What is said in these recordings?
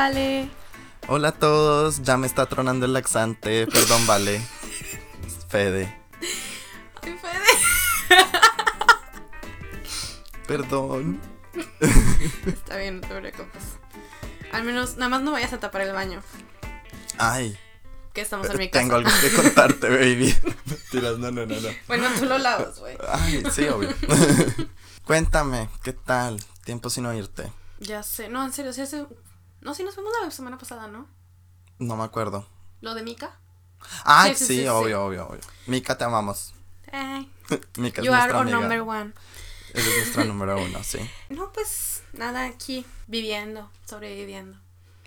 Vale. Hola a todos, ya me está tronando el laxante, perdón, Vale. Fede. Ay, Fede. Perdón. Está bien, no te preocupes. Al menos, nada más no vayas a tapar el baño. Ay, Que estamos en mi casa. tengo algo que contarte, baby. Mentiras, no, no, no, no. Bueno, tú lo lavas, güey. Ay, sí, obvio. Cuéntame, ¿qué tal? Tiempo sin oírte. Ya sé. No, en serio, sí hace. No, sí nos fuimos la semana pasada, ¿no? No me acuerdo. Lo de Mika. Ay, Sí, sí, sí, sí, obvio, obvio, obvio. Mika, te amamos. Eh, Mika es you are nuestra our amiga. number one. Eres nuestra número uno, sí. No, pues nada, aquí viviendo, sobreviviendo.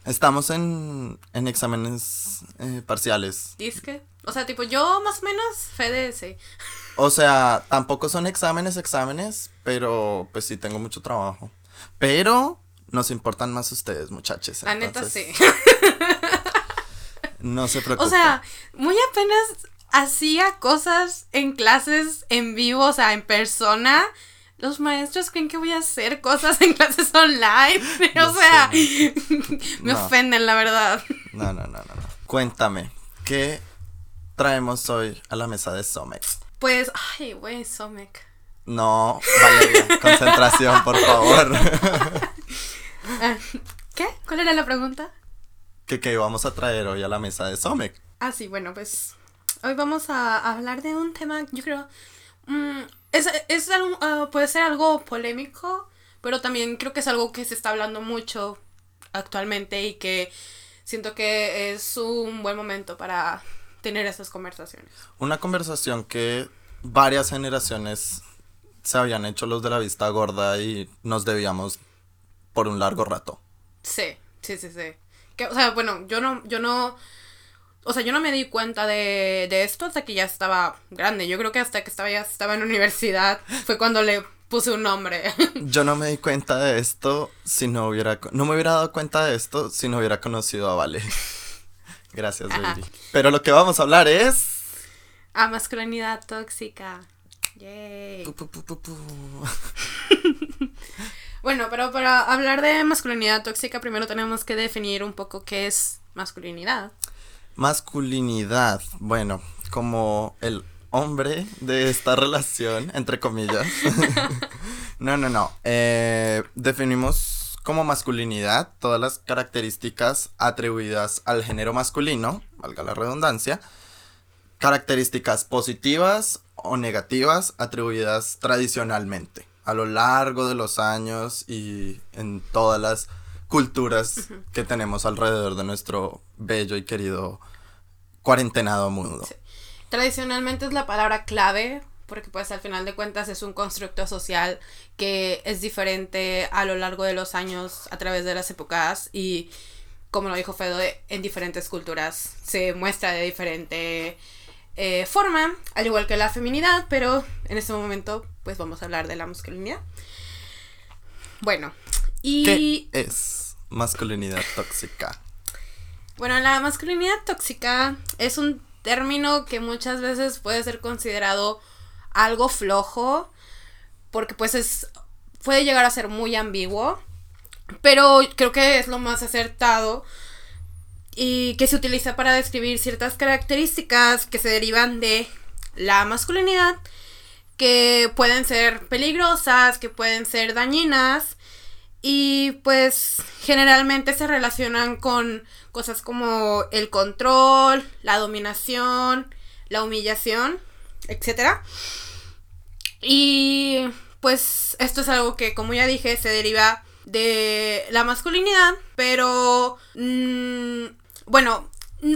Estamos en, en exámenes eh, parciales. Disque. O sea, tipo, yo más o menos, Fede, sí. O sea, tampoco son exámenes, exámenes, pero pues sí tengo mucho trabajo. Pero nos importan más ustedes, muchachos. La neta, sí. No se preocupen. O sea, muy apenas hacía cosas en clases en vivo, o sea, en persona. Los maestros creen que voy a hacer cosas en clases online. O sea, sé. me No. ofenden, la verdad. No, no, no, no, no. Cuéntame, ¿qué traemos hoy a la mesa de Somex? Pues, ay, güey, Somek. No, Valeria, concentración, por favor. Ah, ¿Qué? ¿Cuál era la pregunta? ¿Qué, ¿Qué vamos a traer hoy a la mesa de Somex? Ah, sí, bueno, pues hoy vamos a hablar de un tema, yo creo, mm, es, es algo, ah, puede ser algo polémico, pero también creo que es algo que se está hablando mucho actualmente y que siento que es un buen momento para tener esas conversaciones. Una conversación que varias generaciones se habían hecho los de la vista gorda y nos debíamos por un largo rato. Sí, sí, sí, sí. Que, o sea, bueno, yo no, yo no, o sea, yo no me di cuenta de, de esto hasta que ya estaba grande. Yo creo que hasta que estaba ya estaba en universidad fue cuando le puse un nombre. Yo no me di cuenta de esto si no hubiera... No me hubiera dado cuenta de esto si no hubiera conocido a Vale. Gracias, baby. Pero lo que vamos a hablar es... A masculinidad tóxica. Yay. Pu, pu, pu. Bueno, pero para hablar de masculinidad tóxica, primero tenemos que definir un poco qué es masculinidad. Masculinidad. Bueno, como el hombre de esta relación, entre comillas. no, no, no. Eh, definimos como masculinidad todas las características atribuidas al género masculino, valga la redundancia, características positivas o negativas atribuidas tradicionalmente a lo largo de los años y en todas las culturas que tenemos alrededor de nuestro bello y querido cuarentenado mundo. Sí. Tradicionalmente es la palabra clave porque pues al final de cuentas es un constructo social que es diferente a lo largo de los años a través de las épocas y como lo dijo Fede en diferentes culturas se muestra de diferente eh, forma al igual que la feminidad pero en este momento pues vamos a hablar de la masculinidad bueno y ¿Qué es masculinidad tóxica? Bueno, la masculinidad tóxica es un término que muchas veces puede ser considerado algo flojo, porque pues es puede llegar a ser muy ambiguo, pero creo que es lo más acertado y que se utiliza para describir ciertas características que se derivan de la masculinidad, que pueden ser peligrosas, que pueden ser dañinas y pues generalmente se relacionan con cosas como el control, la dominación, la humillación, etc. Y pues esto es algo que como ya dije se deriva de la masculinidad, pero mm, bueno,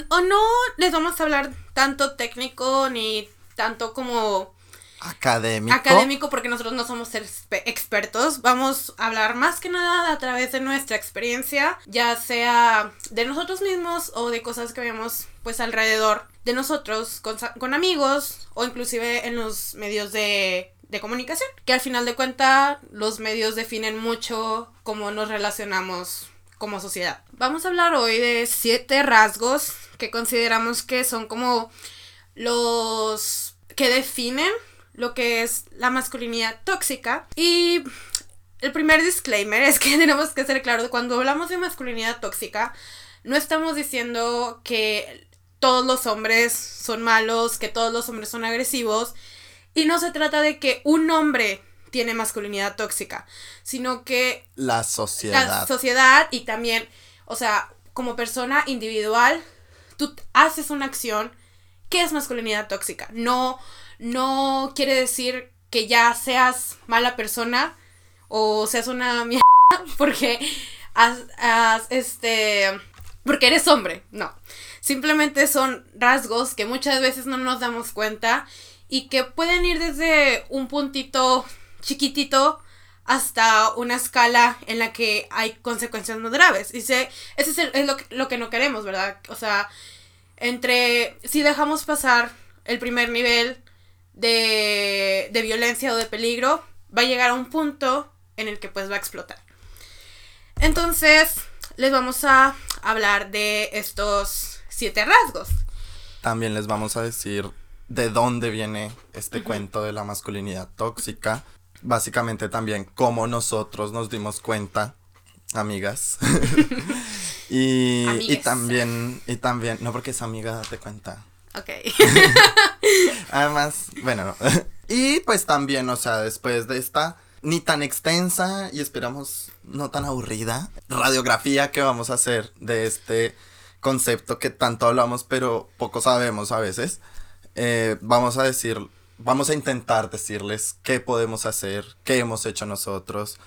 o no les vamos a hablar tanto técnico ni tanto como Académico. académico porque nosotros no somos expe- expertos. Vamos a hablar más que nada a través de nuestra experiencia, ya sea de nosotros mismos o de cosas que vemos pues alrededor de nosotros con, con amigos o inclusive en los medios de, de comunicación, que al final de cuentas los medios definen mucho cómo nos relacionamos como sociedad. Vamos a hablar hoy de siete rasgos que consideramos que son como los que definen lo que es la masculinidad tóxica y el primer disclaimer es que tenemos que ser claros, cuando hablamos de masculinidad tóxica, no estamos diciendo que todos los hombres son malos, que todos los hombres son agresivos, y no se trata de que un hombre tiene masculinidad tóxica, sino que la sociedad. La sociedad y también, o sea, como persona individual, tú haces una acción que es masculinidad tóxica. No, no quiere decir que ya seas mala persona o seas una mierda porque has, este porque eres hombre, no. Simplemente son rasgos que muchas veces no nos damos cuenta y que pueden ir desde un puntito chiquitito hasta una escala en la que hay consecuencias más graves. Y sé, ese es, lo, que, lo que no queremos, ¿verdad? O sea, entre si dejamos pasar el primer nivel de, de violencia o de peligro, va a llegar a un punto en el que pues va a explotar. Entonces, les vamos a hablar de estos siete rasgos. También les vamos a decir de dónde viene este cuento de la masculinidad tóxica. Básicamente también cómo nosotros nos dimos cuenta, amigas. y, y, también, y también, no porque es amiga, date cuenta. Ok. Además, bueno, y pues también, o sea, después de esta ni tan extensa y esperamos no tan aburrida radiografía que vamos a hacer de este concepto que tanto hablamos pero poco sabemos a veces. Eh, vamos a decir, vamos a intentar decirles qué podemos hacer, qué hemos hecho nosotros,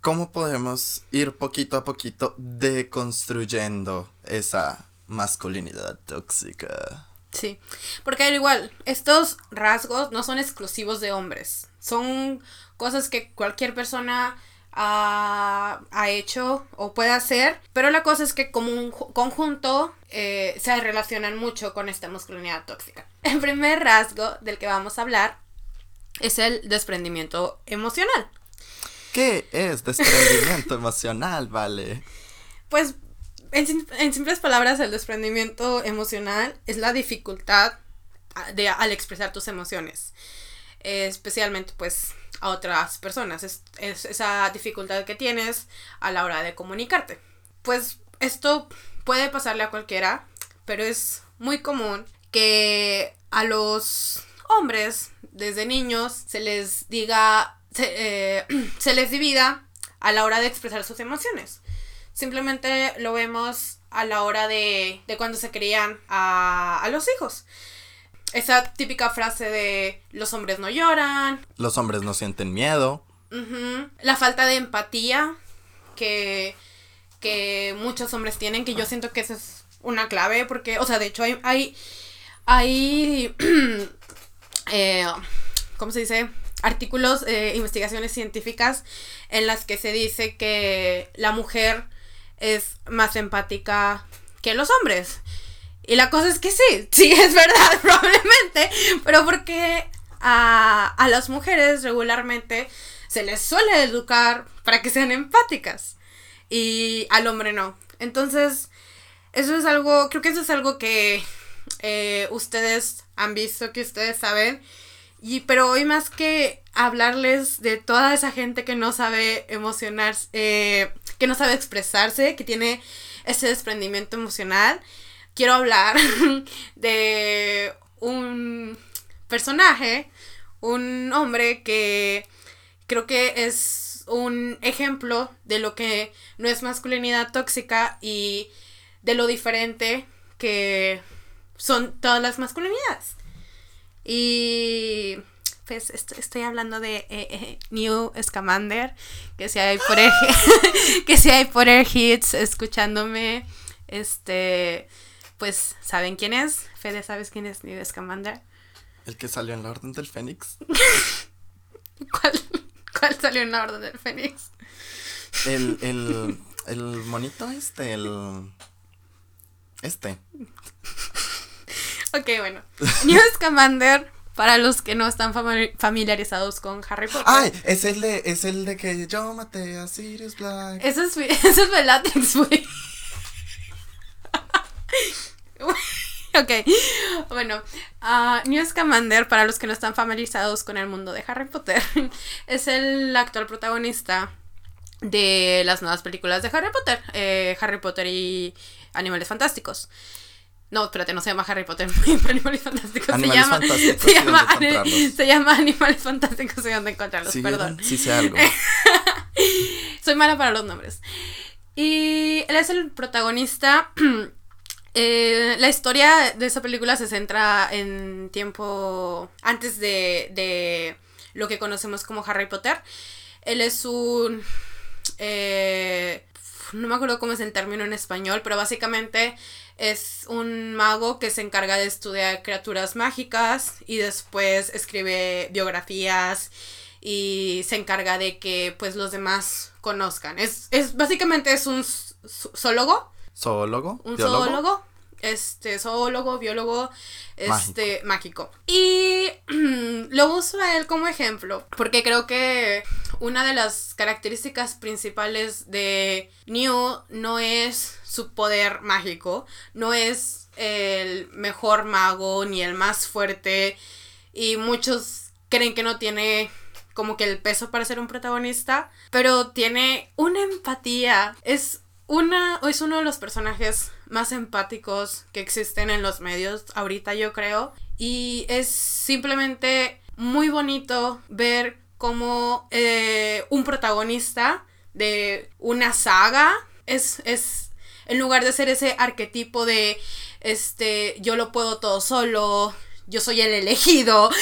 cómo podemos ir poquito a poquito deconstruyendo esa masculinidad tóxica. Sí, porque al igual, estos rasgos no son exclusivos de hombres, son cosas que cualquier persona ha, hecho o puede hacer, pero la cosa es que como un conjunto eh, se relacionan mucho con esta masculinidad tóxica. El primer rasgo del que vamos a hablar es el desprendimiento emocional. ¿Qué es desprendimiento emocional, vale? Pues, en, en, simples palabras, el desprendimiento emocional es la dificultad de, al expresar tus emociones. especialmente, pues, a otras personas. Es, esa dificultad que tienes a la hora de comunicarte. Pues esto puede pasarle a cualquiera, pero es muy común que a los hombres desde niños se les diga, se, eh, les divida a la hora de expresar sus emociones. Simplemente lo vemos a la hora de, de cuando se crían a, a los hijos esa típica frase de los hombres no lloran. Los hombres no sienten miedo. La falta de empatía que, que muchos hombres tienen, que yo siento que esa es una clave, porque, o sea, de hecho hay, hay, hay eh, ¿cómo se dice? Artículos, eh, investigaciones científicas en las que se dice que la mujer es más empática que los hombres. Y la cosa es que sí, sí es verdad, probablemente, pero porque a, a las mujeres regularmente se les suele educar para que sean empáticas y al hombre no. Entonces, eso es algo, creo que eso es algo que eh, ustedes han visto, que ustedes saben. Y, pero hoy más que hablarles de toda esa gente que no sabe emocionarse, eh, que no sabe expresarse, que tiene ese desprendimiento emocional, quiero hablar de un personaje, un hombre que creo que es un ejemplo de lo que no es masculinidad tóxica y de lo diferente que son todas las masculinidades. Y pues estoy hablando de eh, eh, New Scamander, que si hay por que si hay por hits escuchándome, este pues, ¿saben quién es? Fede, ¿sabes quién es Newt Scamander? El que salió en la Orden del Fénix. ¿Cuál, salió en la Orden del Fénix? El, el, el monito este, el... Este. ok, bueno. Newt Scamander, para los que no están familiarizados con Harry Potter. ¡Ay! Es el de, es el de que yo maté a Sirius Black. Eso es, eso es Bellatrix, güey. ok, bueno, uh, Newt Scamander, para los que no están familiarizados con el mundo de Harry Potter, es el actual protagonista de las nuevas películas de Harry Potter, eh, Harry Potter y Animales Fantásticos. No, espérate, no se llama Harry Potter Animales Fantásticos. Animales se llama, Fantásticos se llama, se Animales Fantásticos y dónde encontrarlos, ¿Sí perdón. Sí sé algo. Soy mala para los nombres. Y él es el protagonista. Eh, la historia de esa película se centra en tiempo antes de, de lo que conocemos como Harry Potter. Él es un... eh, no me acuerdo cómo es el término en español, pero básicamente es un mago que se encarga de estudiar criaturas mágicas y después escribe biografías y se encarga de que pues los demás conozcan. Es, es básicamente es un zoólogo, ¿Zoólogo? un ¿Biólogo? zoólogo, este zoólogo, biólogo, este mágico. Y lo uso a él como ejemplo porque creo que una de las características principales de New no es su poder mágico, no es el mejor mago ni el más fuerte y muchos creen que no tiene como que el peso para ser un protagonista, pero tiene una empatía, es una es uno de los personajes más empáticos que existen en los medios ahorita yo creo. Y es simplemente muy bonito ver cómo eh, un protagonista de una saga es, es en lugar de ser ese arquetipo de este yo lo puedo todo solo yo soy el elegido.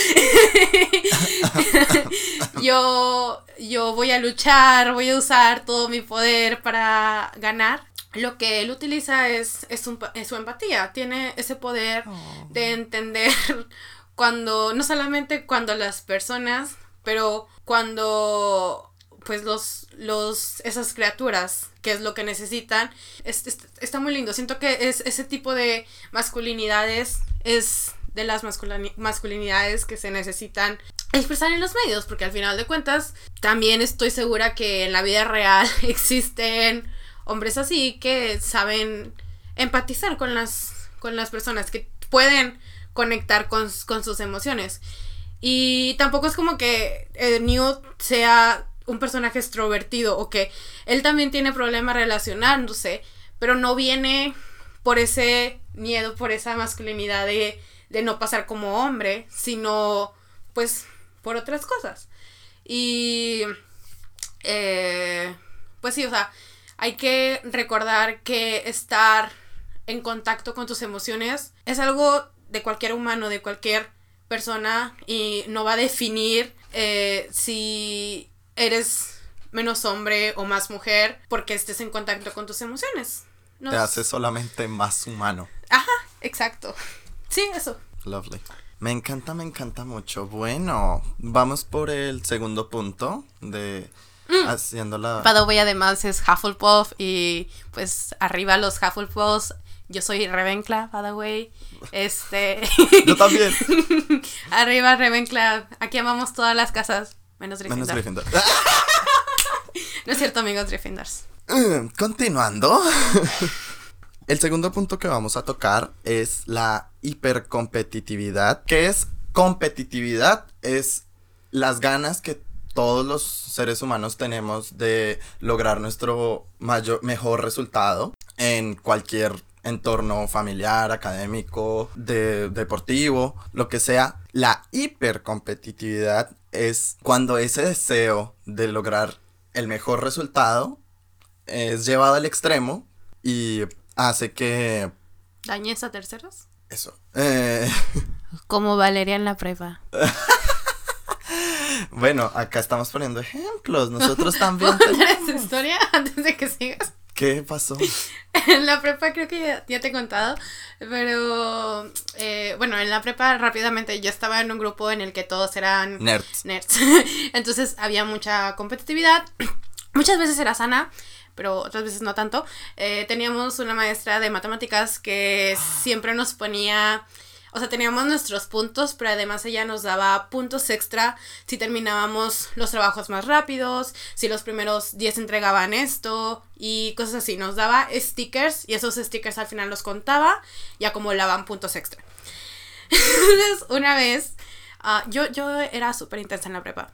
Yo yo voy a luchar voy a usar todo mi poder para ganar. Lo que él utiliza es, es, un- es su empatía. Tiene ese poder de entender cuando no solamente cuando las personas pero cuando pues los los esas criaturas que es lo que necesitan. Es- es- está muy lindo. Siento que es ese tipo de masculinidades es de las masculini- masculinidades que se necesitan expresar en los medios porque al final de cuentas también estoy segura que en la vida real existen hombres así que saben empatizar con las con las personas que pueden conectar con, con sus emociones. Y tampoco es como que eh, Newt sea un personaje extrovertido o que él también tiene problemas relacionándose, pero no viene por ese miedo, por esa masculinidad de, de no pasar como hombre, sino pues por otras cosas. Y eh, pues sí, o sea, hay que recordar que estar en contacto con tus emociones es algo de cualquier humano, de cualquier persona y no va a definir eh, si eres menos hombre o más mujer porque estés en contacto con tus emociones. No Te hace solamente más humano. Ajá, exacto. Sí, eso. Lovely. Me encanta, me encanta mucho. Bueno, vamos por el segundo punto de haciendo la... By the way, además es Hufflepuff y pues arriba los Hufflepuffs. Yo soy Ravenclaw, by the way. Este. Yo también. arriba Ravenclaw. Aquí amamos todas las casas. Menos Gryffindor. Menos Gryffindor. No es cierto, amigos Gryffindors. Mm, Continuando. El segundo punto que vamos a tocar es la hipercompetitividad. ¿Qué es competitividad? Es las ganas que todos los seres humanos tenemos de lograr nuestro mayor, mejor resultado en cualquier entorno familiar, académico, de, deportivo, lo que sea. La hipercompetitividad es cuando ese deseo de lograr el mejor resultado es llevado al extremo y hace que ¿Dañes a terceros? eso. eh, Como Valeria en la prepa. bueno, acá estamos poniendo ejemplos. Nosotros también. ¿Contar esa historia antes de que sigas? ¿Qué pasó? En la prepa creo que ya, ya te he contado, pero eh, bueno, en la prepa rápidamente yo estaba en un grupo en el que todos eran Nerds. nerds. Entonces había mucha competitividad. Muchas veces era sana, pero otras veces no tanto. Eh, teníamos una maestra de matemáticas que siempre nos ponía, o sea, teníamos nuestros puntos, pero además ella nos daba puntos extra si terminábamos los trabajos más rápidos, si los primeros 10 entregaban esto y cosas así. Nos daba stickers y esos stickers al final los contaba y acumulaban puntos extra. Entonces, una vez, ah, yo, yo era súper intensa en la prepa.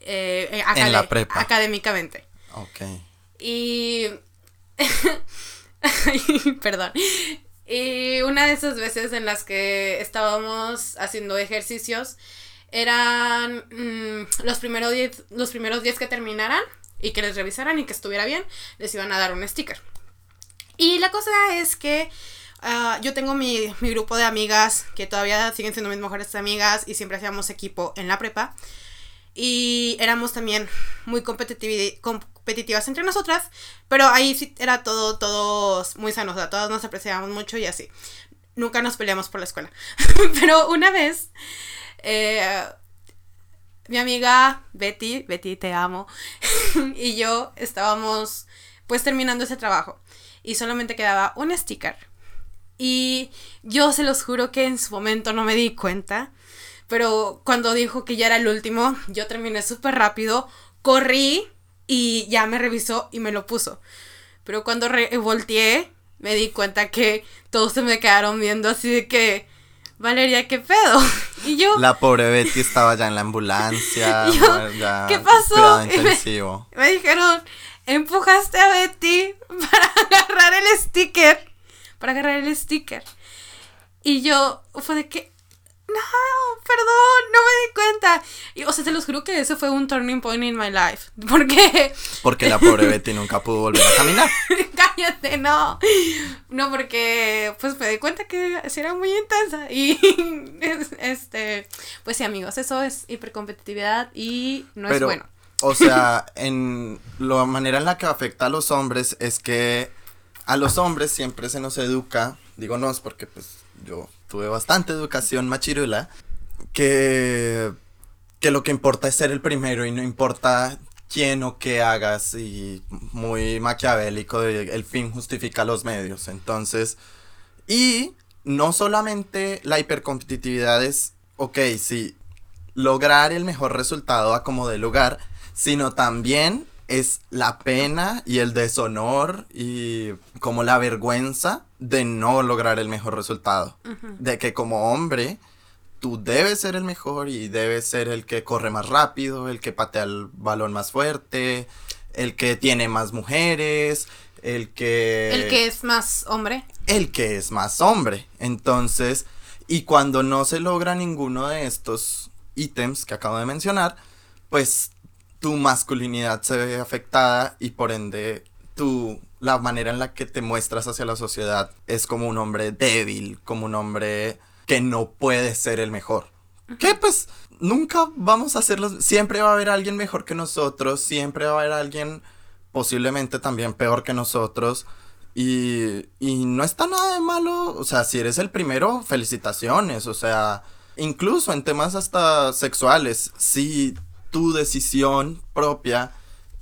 Eh, eh, En la prepa. Académicamente. Ok. Y... Perdón. Y una de esas veces en las que estábamos haciendo ejercicios eran mm, los, primeros diez, los primeros días que terminaran y que les revisaran y que estuviera bien, les iban a dar un sticker. Y la cosa es que ah, yo tengo mi, mi, grupo de amigas que todavía siguen siendo mis mejores amigas y siempre hacíamos equipo en la prepa. Y éramos también muy competitivas entre nosotras, pero ahí sí era todo, todos muy sanos, o sea, todas nos apreciábamos mucho y así. Nunca nos peleamos por la escuela. pero una vez, eh, mi amiga Betty, Betty te amo, y yo estábamos pues terminando ese trabajo y solamente quedaba un sticker. Y yo se los juro que en su momento no me di cuenta, pero cuando dijo que ya era el último, yo terminé súper rápido, corrí y ya me revisó y me lo puso. Pero cuando volteé, me di cuenta que todos se me quedaron viendo así de que, Valeria, ¿qué pedo? Y yo... La pobre Betty estaba ya en la ambulancia. ¿Qué pasó? me dijeron, empujaste a Betty para agarrar el sticker. Para agarrar el sticker. Y yo fue de que, no, perdón, no me di cuenta. Y, o sea, te los juro que ese fue un turning point in my life. Porque. Porque la pobre Betty nunca pudo volver a caminar. Cállate, no. No, porque pues me di cuenta que era muy intensa. Y este. Pues sí, amigos, eso es hipercompetitividad y no es bueno. O sea, en la manera en la que afecta a los hombres es que a los hombres siempre se nos educa, digo no, es porque pues yo tuve bastante educación machirula, que, que lo que importa es ser el primero y no importa quién o qué hagas y muy maquiavélico, el fin justifica los medios. Entonces, y no solamente la hipercompetitividad es, ok, sí, lograr el mejor resultado a como de lugar, sino también es la pena y el deshonor y como la vergüenza de no lograr el mejor resultado. De que como hombre tú debes ser el mejor y debes ser el que corre más rápido, el que patea el balón más fuerte, el que tiene más mujeres, el que... El que es más hombre. El que es más hombre. Entonces, y cuando no se logra ninguno de estos ítems que acabo de mencionar, pues tu masculinidad se ve afectada y por ende tu la manera en la que te muestras hacia la sociedad es como un hombre débil, como un hombre que no puede ser el mejor. Que pues nunca vamos a hacerlo, siempre va a haber alguien mejor que nosotros, siempre va a haber alguien posiblemente también peor que nosotros. Y, y no está nada de malo, o sea, si eres el primero, felicitaciones, o sea, incluso en temas hasta sexuales, si tu decisión propia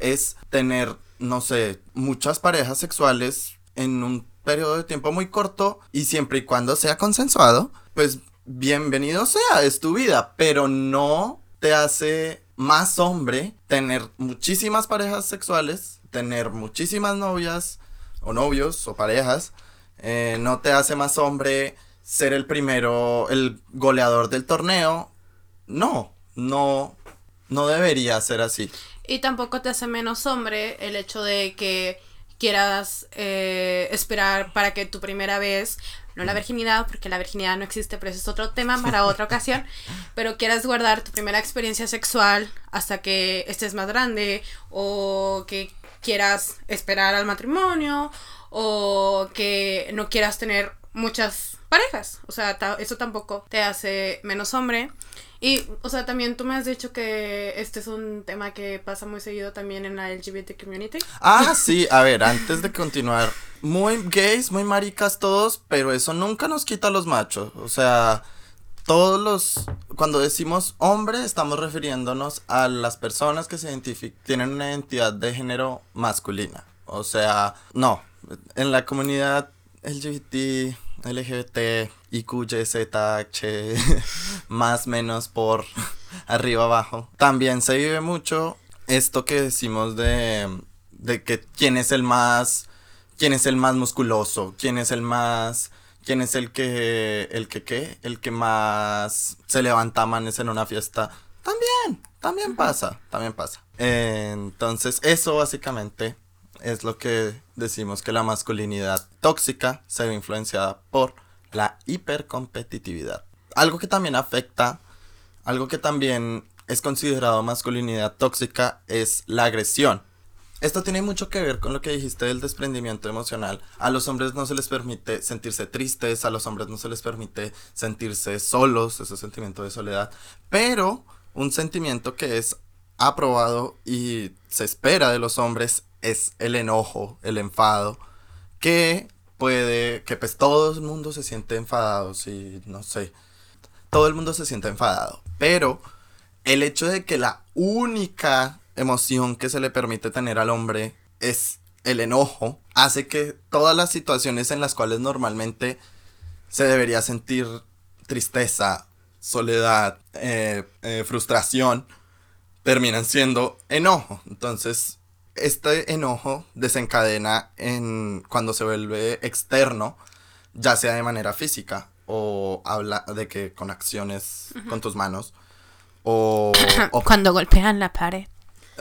es tener, no sé, muchas parejas sexuales en un periodo de tiempo muy corto y siempre y cuando sea consensuado, pues bienvenido sea, es tu vida, pero no te hace más hombre tener muchísimas parejas sexuales, tener muchísimas novias o novios o parejas, eh, no te hace más hombre ser el primero, el goleador del torneo, no, no, no debería ser así. Y tampoco te hace menos hombre el hecho de que quieras eh, esperar para que tu primera vez, no la virginidad, porque la virginidad no existe, pero eso es otro tema para otra ocasión, pero quieras guardar tu primera experiencia sexual hasta que estés más grande o que quieras esperar al matrimonio o que no quieras tener muchas parejas. O sea, eso tampoco te hace menos hombre. Y, o sea, también tú me has dicho que este es un tema que pasa muy seguido también en la LGBT community. Ah, sí, a ver, antes de continuar, muy gays, muy maricas todos, pero eso nunca nos quita a los machos. O sea, todos los, cuando decimos hombre, estamos refiriéndonos a las personas que se tienen una identidad de género masculina. O sea, no, en la comunidad LGBT LGBT, IQ, Z, H, más menos por arriba abajo. También se vive mucho esto que decimos de, de que quién es el más, quién es el más musculoso, quién es el más, quién es el que, el que qué, el que más se levanta manes en una fiesta. También, también pasa, también pasa. entonces, eso básicamente es lo que decimos que la masculinidad tóxica se ve influenciada por la hipercompetitividad. Algo que también afecta, algo que también es considerado masculinidad tóxica es la agresión. Esto tiene mucho que ver con lo que dijiste del desprendimiento emocional. A los hombres no se les permite sentirse tristes, a los hombres no se les permite sentirse solos, ese sentimiento de soledad. Pero un sentimiento que es aprobado y se espera de los hombres es el enojo, el enfado, que puede, que pues todo el mundo se siente enfadado, sí, no sé, todo el mundo se siente enfadado, pero el hecho de que la única emoción que se le permite tener al hombre es el enojo, hace que todas las situaciones en las cuales normalmente se debería sentir tristeza, soledad, eh, eh, frustración, terminan siendo enojo. Entonces, este enojo desencadena en cuando se vuelve externo, ya sea de manera física o habla de que con acciones con tus manos o, cuando golpean la pared.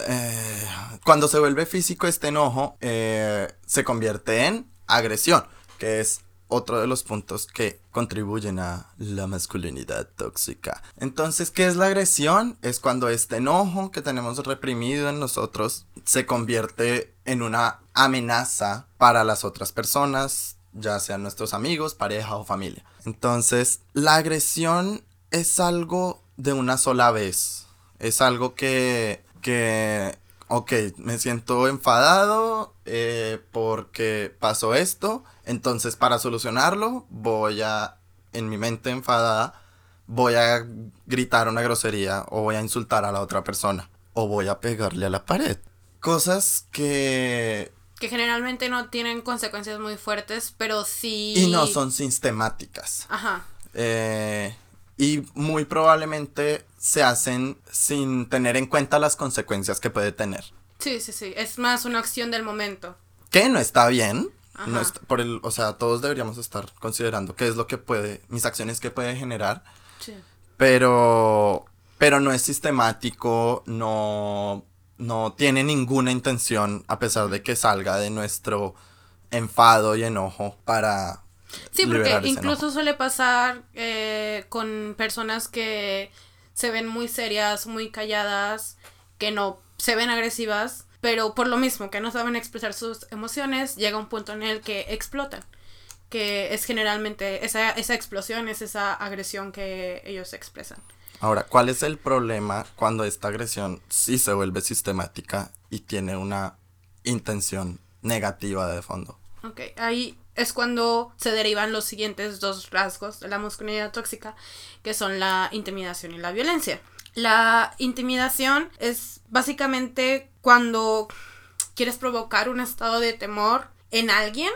Eh, cuando se vuelve físico este enojo eh, se convierte en agresión, que es otro de los puntos que contribuyen a la masculinidad tóxica. Entonces, ¿qué es la agresión? Es cuando este enojo que tenemos reprimido en nosotros se convierte en una amenaza para las otras personas, ya sean nuestros amigos, pareja o familia. Entonces, la agresión es algo de una sola vez. Es algo que, que ok, me siento enfadado eh, porque pasó esto, entonces para solucionarlo voy a, en mi mente enfadada, voy a gritar una grosería o voy a insultar a la otra persona o voy a pegarle a la pared. Cosas que... Que generalmente no tienen consecuencias muy fuertes, pero sí... Y no son sistemáticas. Ajá. Eh, y muy probablemente se hacen sin tener en cuenta las consecuencias que puede tener. Sí, sí, sí, es más una acción del momento. Que no está bien. No por el, o sea, todos deberíamos estar considerando qué es lo que puede, mis acciones que puede generar. Sí. Pero, pero no es sistemático, no, no tiene ninguna intención, a pesar de que salga de nuestro enfado y enojo para Sí, porque incluso suele pasar eh, con personas que se ven muy serias, muy calladas, que no se ven agresivas, pero por lo mismo que no saben expresar sus emociones, llega un punto en el que explotan. Que es generalmente esa, esa explosión, es esa agresión que ellos expresan. Ahora, ¿cuál es el problema cuando esta agresión sí se vuelve sistemática y tiene una intención negativa de fondo? Ok, ahí es cuando se derivan los siguientes dos rasgos de la masculinidad tóxica, que son la intimidación y la violencia. La intimidación es básicamente cuando quieres provocar un estado de temor en alguien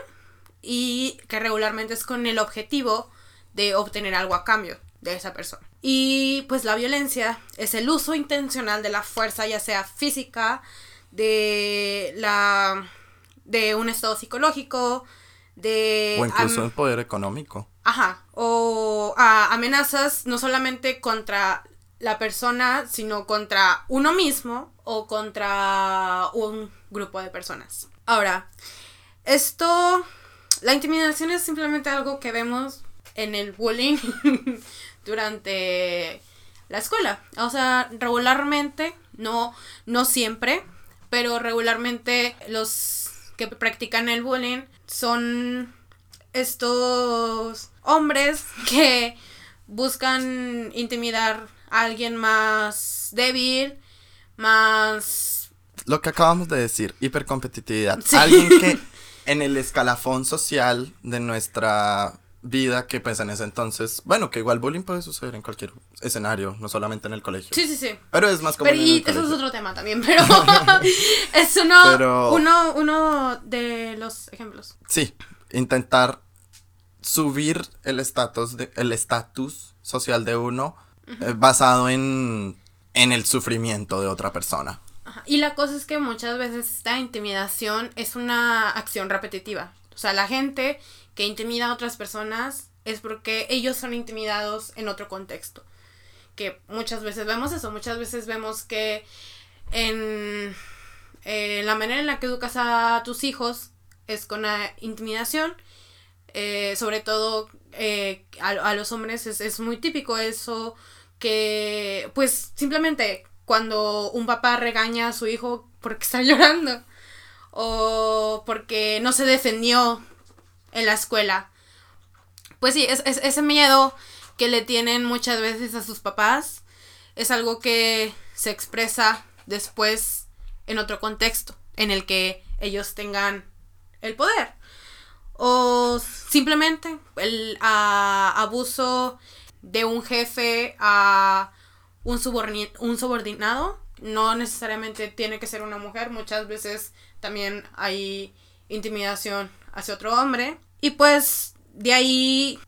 y que regularmente es con el objetivo de obtener algo a cambio de esa persona. Y pues la violencia es el uso intencional de la fuerza, ya sea física, de la de un estado psicológico, de... O incluso el poder económico. Ajá, o amenazas no solamente contra la persona, sino contra uno mismo o contra un grupo de personas. Ahora, esto, la intimidación es simplemente algo que vemos en el bullying durante la escuela. O sea, regularmente, no, no siempre, pero regularmente los que practican el bullying son estos hombres que buscan intimidar alguien más débil, más... Lo que acabamos de decir, hipercompetitividad. Alguien que en el escalafón social de nuestra vida que pues en ese entonces, bueno, que igual bullying puede suceder en cualquier escenario, no solamente en el colegio. Sí, sí, sí. Pero es más común. Pero y eso es otro tema también, pero es uno, uno, uno de los ejemplos. Sí, intentar subir el estatus el estatus social de uno eh, basado en, en el sufrimiento de otra persona. Y la cosa es que muchas veces esta intimidación es una acción repetitiva. O sea, la gente que intimida a otras personas es porque ellos son intimidados en otro contexto. que muchas veces vemos eso, muchas veces vemos que en eh, la manera en la que educas a tus hijos es con la intimidación, eh, sobre todo eh, a, los hombres es, es muy típico eso que pues simplemente cuando un papá regaña a su hijo porque está llorando o porque no se defendió en la escuela. Pues sí, es, ese miedo que le tienen muchas veces a sus papás es algo que se expresa después en otro contexto, en el que ellos tengan el poder. O simplemente el abuso de un jefe a un, un subordinado. No necesariamente tiene que ser una mujer, muchas veces también hay intimidación hacia otro hombre. Y pues de ahí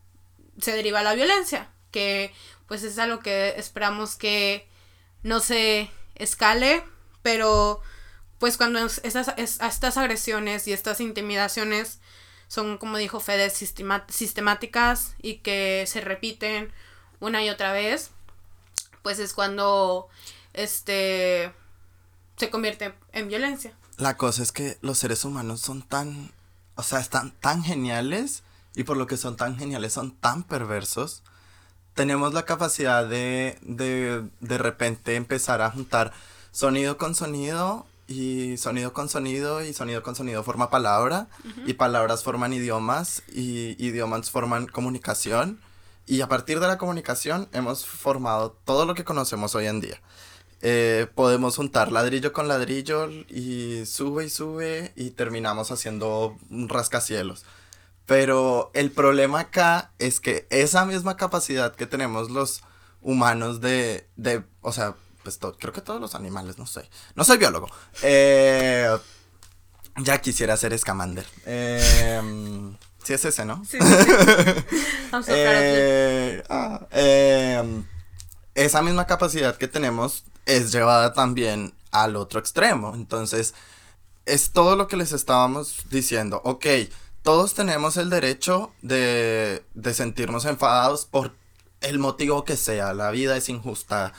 se deriva la violencia, que pues es algo que esperamos que no se escale, pero pues cuando estas, estas agresiones y estas intimidaciones son, como dijo Fede, sistemáticas y que se repiten una y otra vez, pues es cuando este se convierte en violencia. La cosa es que los seres humanos son tan, o sea, están tan geniales y por lo que son tan geniales son tan perversos. Tenemos la capacidad de de, de repente empezar a juntar sonido con sonido y sonido con sonido y sonido con sonido forma palabra y palabras forman idiomas y idiomas forman comunicación y a partir de la comunicación hemos formado todo lo que conocemos hoy en día. Eh, podemos juntar ladrillo con ladrillo y sube y sube y terminamos haciendo un rascacielos. Pero el problema acá es que esa misma capacidad que tenemos los humanos de, de o sea, pues creo que todos los animales, no sé. No soy biólogo. Eh, ya quisiera ser Scamander. Eh, sí es ese, ¿no? Sí. Vamos a eh, ah, eh, esa misma capacidad que tenemos es llevada también al otro extremo. Entonces, es todo lo que les estábamos diciendo. Ok, todos tenemos el derecho de, de sentirnos enfadados por el motivo que sea. La vida es injusta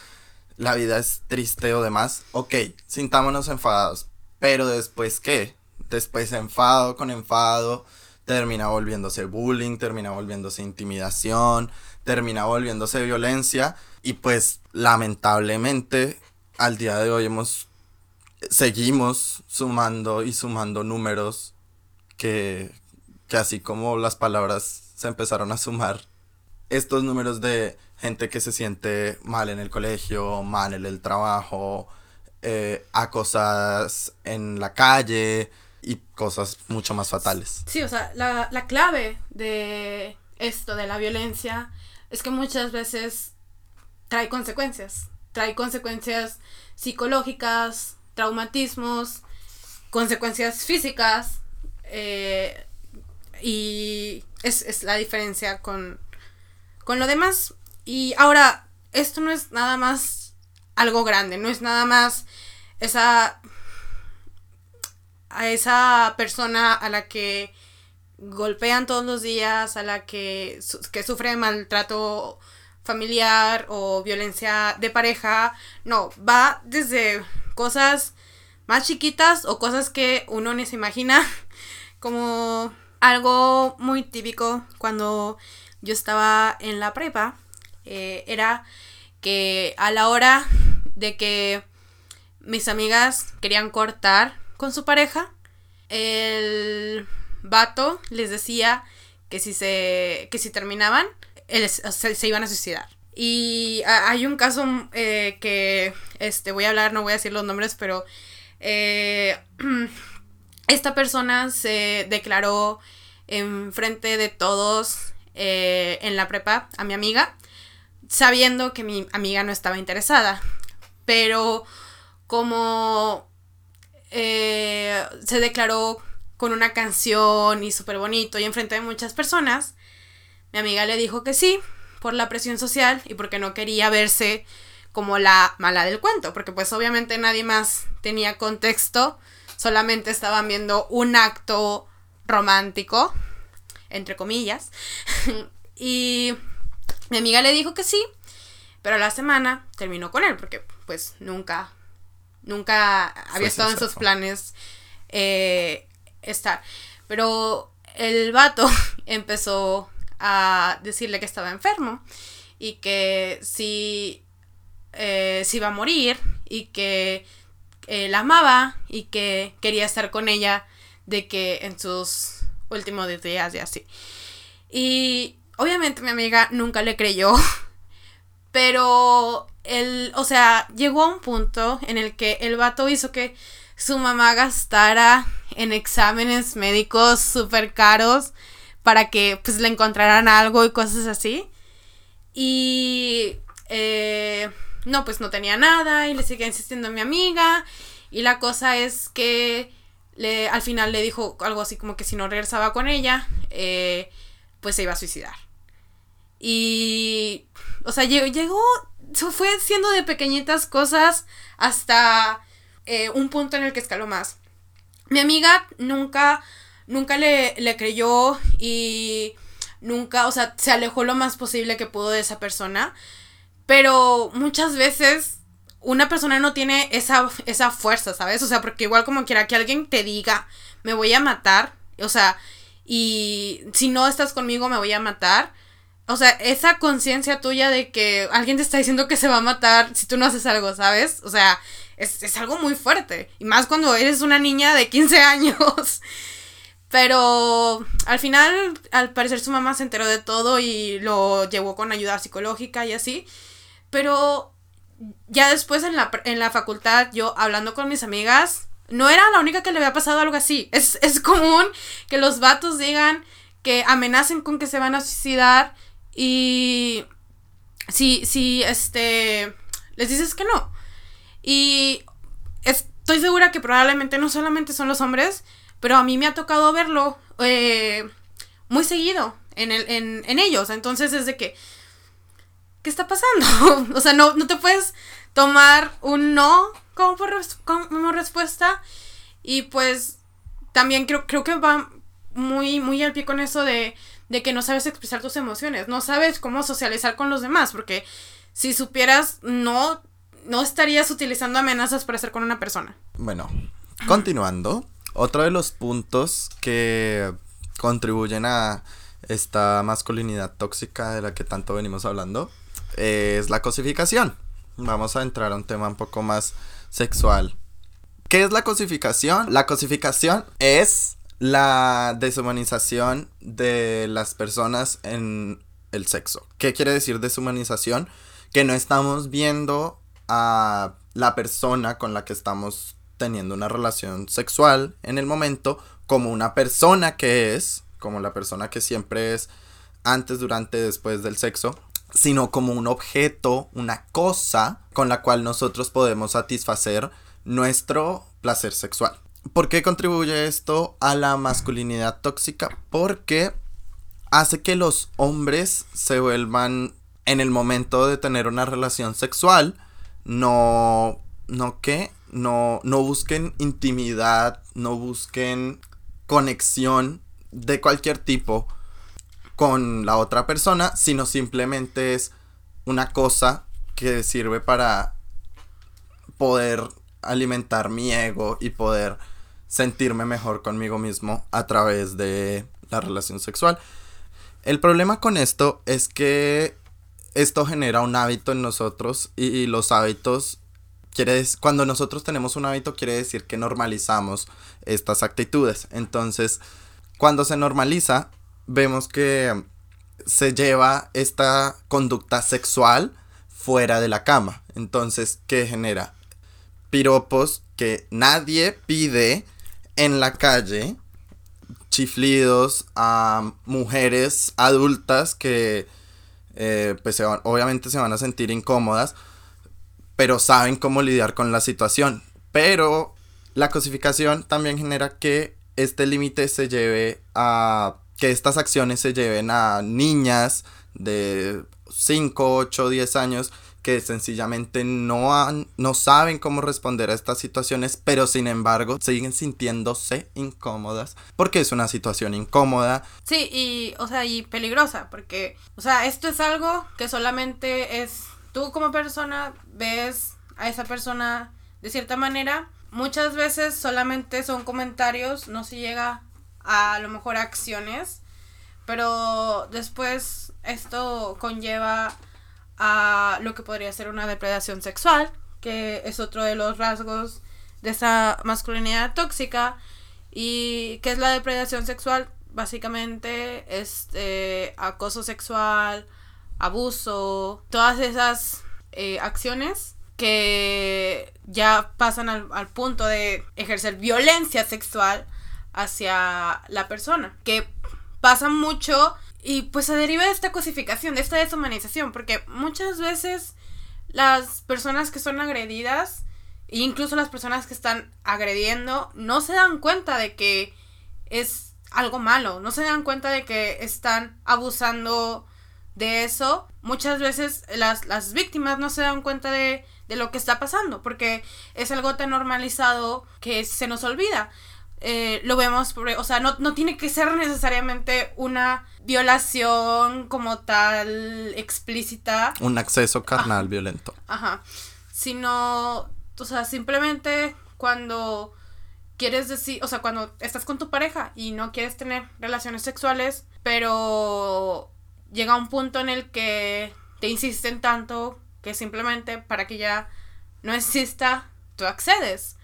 la vida es triste o demás, ok, sintámonos enfadados. Pero después, ¿qué? Después enfado con enfado, termina volviéndose bullying, termina volviéndose intimidación, termina volviéndose violencia. Y pues, lamentablemente, al día de hoy hemos. Seguimos sumando y sumando números que, que así como las palabras se empezaron a sumar, estos números de gente que se siente mal en el colegio, mal en el trabajo, eh, acosadas en la calle y cosas mucho más fatales. Sí, o sea, la, la clave de esto, de la violencia, es que muchas veces trae consecuencias. Trae consecuencias psicológicas, traumatismos, consecuencias físicas. Eh, y es, es, la diferencia con, con lo demás. Y ahora, esto no es nada más algo grande, no es nada más esa a esa persona a la que golpean todos los días, a la que, que sufre maltrato familiar o violencia de pareja. No, va desde cosas más chiquitas o cosas que uno ni se imagina. Como algo muy típico cuando yo estaba en la prepa. Eh, era que a la hora de que mis amigas querían cortar con su pareja, el vato les decía que si se que si terminaban se, iban a suicidar y hay un caso eh, que este voy a hablar no voy a decir los nombres pero eh, esta persona se declaró en frente de todos en la prepa a mi amiga sabiendo que mi amiga no estaba interesada. Pero como eh, se declaró con una canción y súper bonito y enfrente de muchas personas, mi amiga le dijo que sí, por la presión social y porque no quería verse como la mala del cuento, porque pues obviamente nadie más tenía contexto, solamente estaban viendo un acto romántico, entre comillas, y mi amiga le dijo que sí, Pero la semana terminó con él porque pues nunca, nunca había estado en sus planes eh, estar. Pero el vato empezó a decirle que estaba enfermo y que si, eh, si iba a morir y que la amaba y que quería estar con ella de que en sus últimos días y así. Y obviamente mi amiga nunca le creyó, pero él, o sea, llegó a un punto en el que el vato hizo que su mamá gastara en exámenes médicos súper caros para que pues le encontraran algo y cosas así. Y eh, no, pues no tenía nada y le seguía insistiendo a mi amiga. Y la cosa es que le, al final le dijo algo así como que si no regresaba con ella, eh, pues se iba a suicidar. Y, o sea, llegó, llegó, fue siendo de pequeñitas cosas hasta eh, un punto en el que escaló más. Mi amiga nunca, nunca le, le creyó y nunca, o sea, se alejó lo más posible que pudo de esa persona. Pero muchas veces una persona no tiene esa, esa fuerza, ¿sabes? O sea, porque igual como quiera que alguien te diga, me voy a matar, o sea, y si no estás conmigo me voy a matar. O sea, esa conciencia tuya de que alguien te está diciendo que se va a matar si tú no haces algo, ¿sabes? O sea, es, es algo muy fuerte. Y más cuando eres una niña de 15 años. Pero al final, al parecer su mamá se enteró de todo y lo llevó con ayuda psicológica y así. Pero ya después en la, en la facultad, yo hablando con mis amigas, no era la única que le había pasado algo así. Es, es común que los vatos digan que amenacen con que se van a suicidar y si, si, este, les dices que no. Y estoy segura que probablemente no solamente son los hombres, pero a mí me ha tocado verlo eh, muy seguido en, el, en, en ellos. Entonces es de que ¿qué está pasando? o sea, no, no te puedes tomar un no como, como respuesta. Y pues también creo, creo que va muy, muy al pie con eso de, de que no sabes expresar tus emociones, no sabes cómo socializar con los demás, porque si supieras, no, no estarías utilizando amenazas para estar con una persona. Bueno, continuando, otro de los puntos que contribuyen a esta masculinidad tóxica de la que tanto venimos hablando es la cosificación. Vamos a entrar a un tema un poco más sexual. ¿Qué es la cosificación? La cosificación es la deshumanización de las personas en el sexo. ¿Qué quiere decir deshumanización? Que no estamos viendo a la persona con la que estamos teniendo una relación sexual en el momento como una persona que es, como la persona que siempre es antes, durante, después del sexo, sino como un objeto, una cosa con la cual nosotros podemos satisfacer nuestro placer sexual. ¿Por qué contribuye esto a la masculinidad tóxica? Porque hace que los hombres se vuelvan en el momento de tener una relación sexual, no, no qué, no, no busquen intimidad, no busquen conexión de cualquier tipo con la otra persona, sino simplemente es una cosa que sirve para poder alimentar mi ego y poder sentirme mejor conmigo mismo a través de la relación sexual. El problema con esto es que esto genera un hábito en nosotros y, los hábitos quiere cuando nosotros tenemos un hábito quiere decir que normalizamos estas actitudes. Entonces, cuando se normaliza, vemos que se lleva esta conducta sexual fuera de la cama. Entonces, ¿qué genera? Piropos que nadie pide en la calle, chiflidos a mujeres adultas que eh, pues obviamente se van a sentir incómodas, pero saben cómo lidiar con la situación. Pero la cosificación también genera que este límite se lleve a que estas acciones se lleven a niñas de 5, 8, 10 años que sencillamente no, han, no saben cómo responder a estas situaciones, pero sin embargo siguen sintiéndose incómodas porque es una situación incómoda. Sí, y, o sea, y peligrosa, porque, o sea, esto es algo que solamente es tú como persona ves a esa persona de cierta manera, muchas veces solamente son comentarios, no se llega a, lo mejor acciones, pero después esto conlleva a lo que podría ser una depredación sexual, que es otro de los rasgos de esa masculinidad tóxica y que es la depredación sexual. Básicamente este acoso sexual abuso todas esas eh, acciones que ya pasan al, al punto de ejercer violencia sexual hacia la persona que pasa mucho y pues se deriva de esta cosificación, de esta deshumanización, porque muchas veces las personas que son agredidas, e incluso las personas que están agrediendo, no se dan cuenta de que es algo malo, no se dan cuenta de que están abusando de eso. Muchas veces las, las víctimas no se dan cuenta de, de lo que está pasando, porque es algo tan normalizado que se nos olvida. Eh, lo vemos, o sea, no, no, tiene que ser necesariamente una violación como tal explícita. Un acceso carnal violento. Ajá. Sino, o sea, simplemente cuando quieres decir, o sea, cuando estás con tu pareja y no quieres tener relaciones sexuales, pero llega un punto en el que te insisten tanto que simplemente para que ya no exista, tú accedes.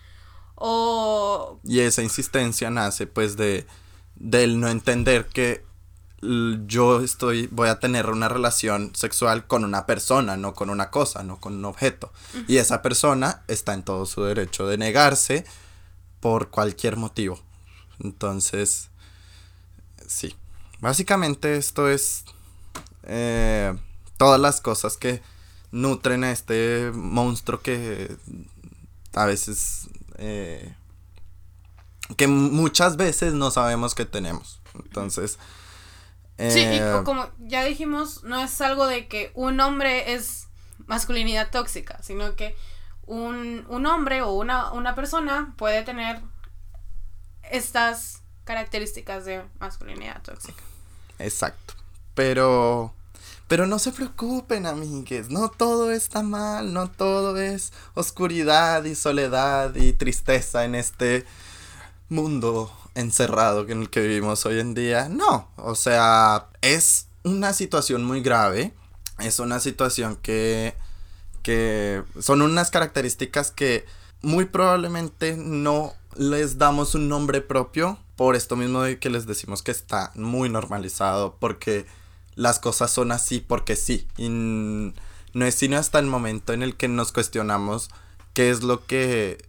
O... Y esa insistencia nace pues de del no entender que yo estoy voy a tener una relación sexual con una persona, no con una cosa, no con un objeto. Y esa persona está en todo su derecho de negarse por cualquier motivo. Entonces, sí. Básicamente esto es eh, todas las cosas que nutren a este monstruo que a veces eh, que muchas veces no sabemos que tenemos. Entonces... sí, y eh, como ya dijimos, no es algo de que un hombre es masculinidad tóxica, sino que un, un hombre o una, una persona puede tener estas características de masculinidad tóxica. Exacto. Pero pero no se preocupen, amigues, no todo está mal, no todo es oscuridad y soledad y tristeza en este mundo encerrado en el que vivimos hoy en día. No, o sea, es una situación muy grave, es una situación que, que son unas características que muy probablemente no les damos un nombre propio por esto mismo de que les decimos que está muy normalizado porque las cosas son así porque sí. Y no es sino hasta el momento en el que nos cuestionamos qué es lo que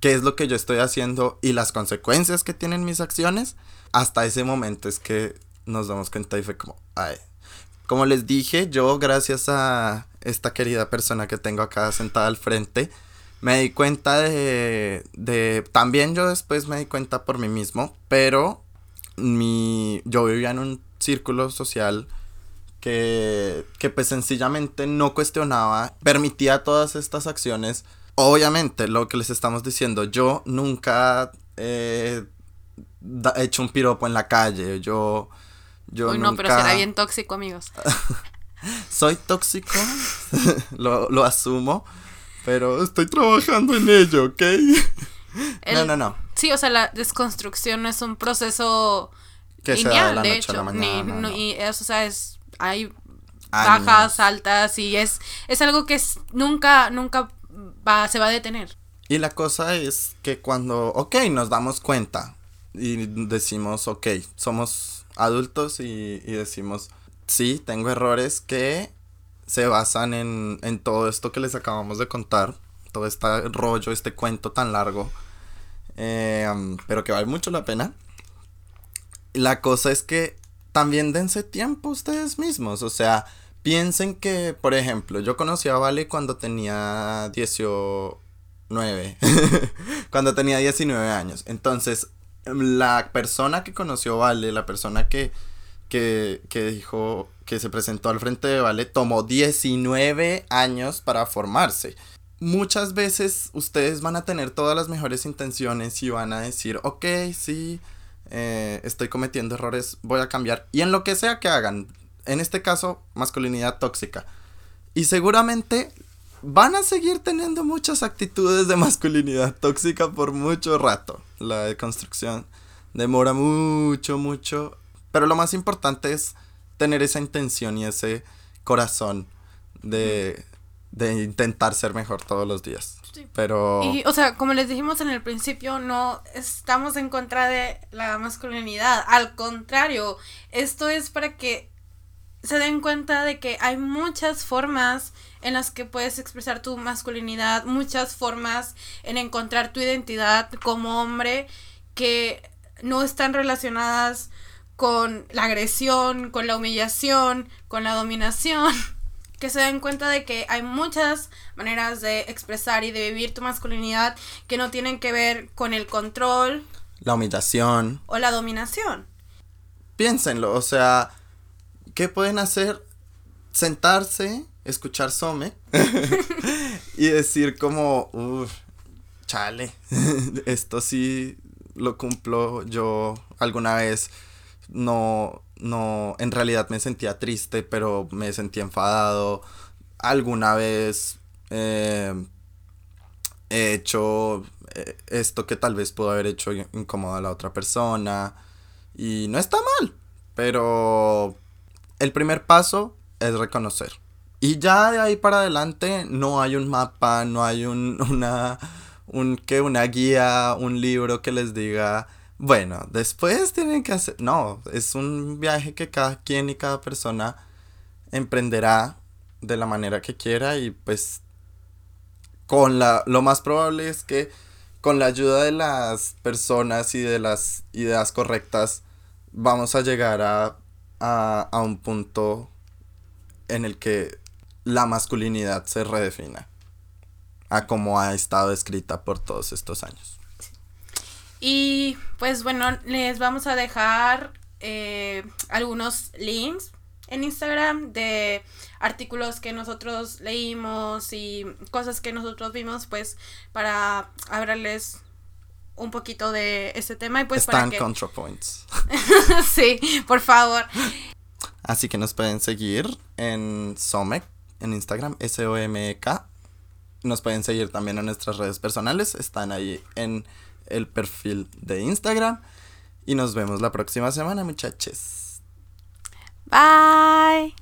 qué es lo que yo estoy haciendo y las consecuencias que tienen mis acciones, hasta ese momento es que nos damos cuenta y fue como, ay. Como les dije, yo gracias a esta querida persona que tengo acá sentada al frente, me di cuenta de, de, también yo después me di cuenta por mí mismo, pero mi, yo vivía en un círculo social que, que pues sencillamente no cuestionaba, permitía todas estas acciones. Obviamente, lo que les estamos diciendo, yo nunca he hecho un piropo en la calle, yo... yo Uy, no, pero será bien tóxico, amigos. Soy tóxico, lo, lo asumo, pero estoy trabajando en ello, ¿ok? no, no, no. Sí, o sea, la desconstrucción es un proceso que sea de, hecho, y eso, o sea, es, hay bajas, altas, y es, es algo que es, nunca, nunca va, se va a detener. Y la cosa es que cuando, ok, nos damos cuenta y decimos, ok, somos adultos y, y decimos, sí, tengo errores que se basan en, en todo esto que les acabamos de contar, todo este rollo, este cuento tan largo, eh, pero que vale mucho la pena la cosa es que también dense tiempo ustedes mismos. O sea, piensen que, por ejemplo, yo conocí a Vale cuando tenía 19. cuando tenía 19 años. Entonces, la persona que conoció Vale, la persona que, que, que dijo que se presentó al frente de Vale, tomó 19 años para formarse. Muchas veces ustedes van a tener todas las mejores intenciones y van a decir, ok, sí, eh, estoy cometiendo errores, voy a cambiar. Y en lo que sea que hagan, en este caso, masculinidad tóxica. Y seguramente van a seguir teniendo muchas actitudes de masculinidad tóxica por mucho rato. La deconstrucción demora mucho, mucho. Pero lo más importante es tener esa intención y ese corazón de, de intentar ser mejor todos los días. Pero... Y, o sea, como les dijimos en el principio, no estamos en contra de la masculinidad. Al contrario, esto es para que se den cuenta de que hay muchas formas en las que puedes expresar tu masculinidad, muchas formas en encontrar tu identidad como hombre que no están relacionadas con la agresión, con la humillación, con la dominación. Que se den cuenta de que hay muchas maneras de expresar y de vivir tu masculinidad que no tienen que ver con el control. La humillación. O la dominación. Piénsenlo, o sea, ¿qué pueden hacer? Sentarse, escuchar Some y decir como, uff, chale, esto sí lo cumplo yo alguna vez. No, no, en realidad me sentía triste, pero me sentía enfadado. Alguna vez eh, he hecho eh, esto que tal vez pudo haber hecho incómodo a la otra persona. Y no está mal, pero el primer paso es reconocer. Y ya de ahí para adelante no hay un mapa, no hay un, una, un, que una guía, un libro que les diga, bueno, después tienen que hacer... No, es un viaje que cada quien y cada persona emprenderá de la manera que quiera y pues con la lo más probable es que con la ayuda de las personas y de las ideas correctas vamos a llegar a a, un punto en el que la masculinidad se redefina a como ha estado escrita por todos estos años. Y pues bueno, les vamos a dejar eh, algunos links en Instagram de artículos que nosotros leímos y cosas que nosotros vimos, pues para hablarles un poquito de este tema y pues Están para ContraPoints. sí, por favor. Así que nos pueden seguir en Somek, en Instagram, S-O-M-E-K. Nos pueden seguir también en nuestras redes personales, están ahí en el perfil de Instagram. Y nos vemos la próxima semana, muchachos. Bye.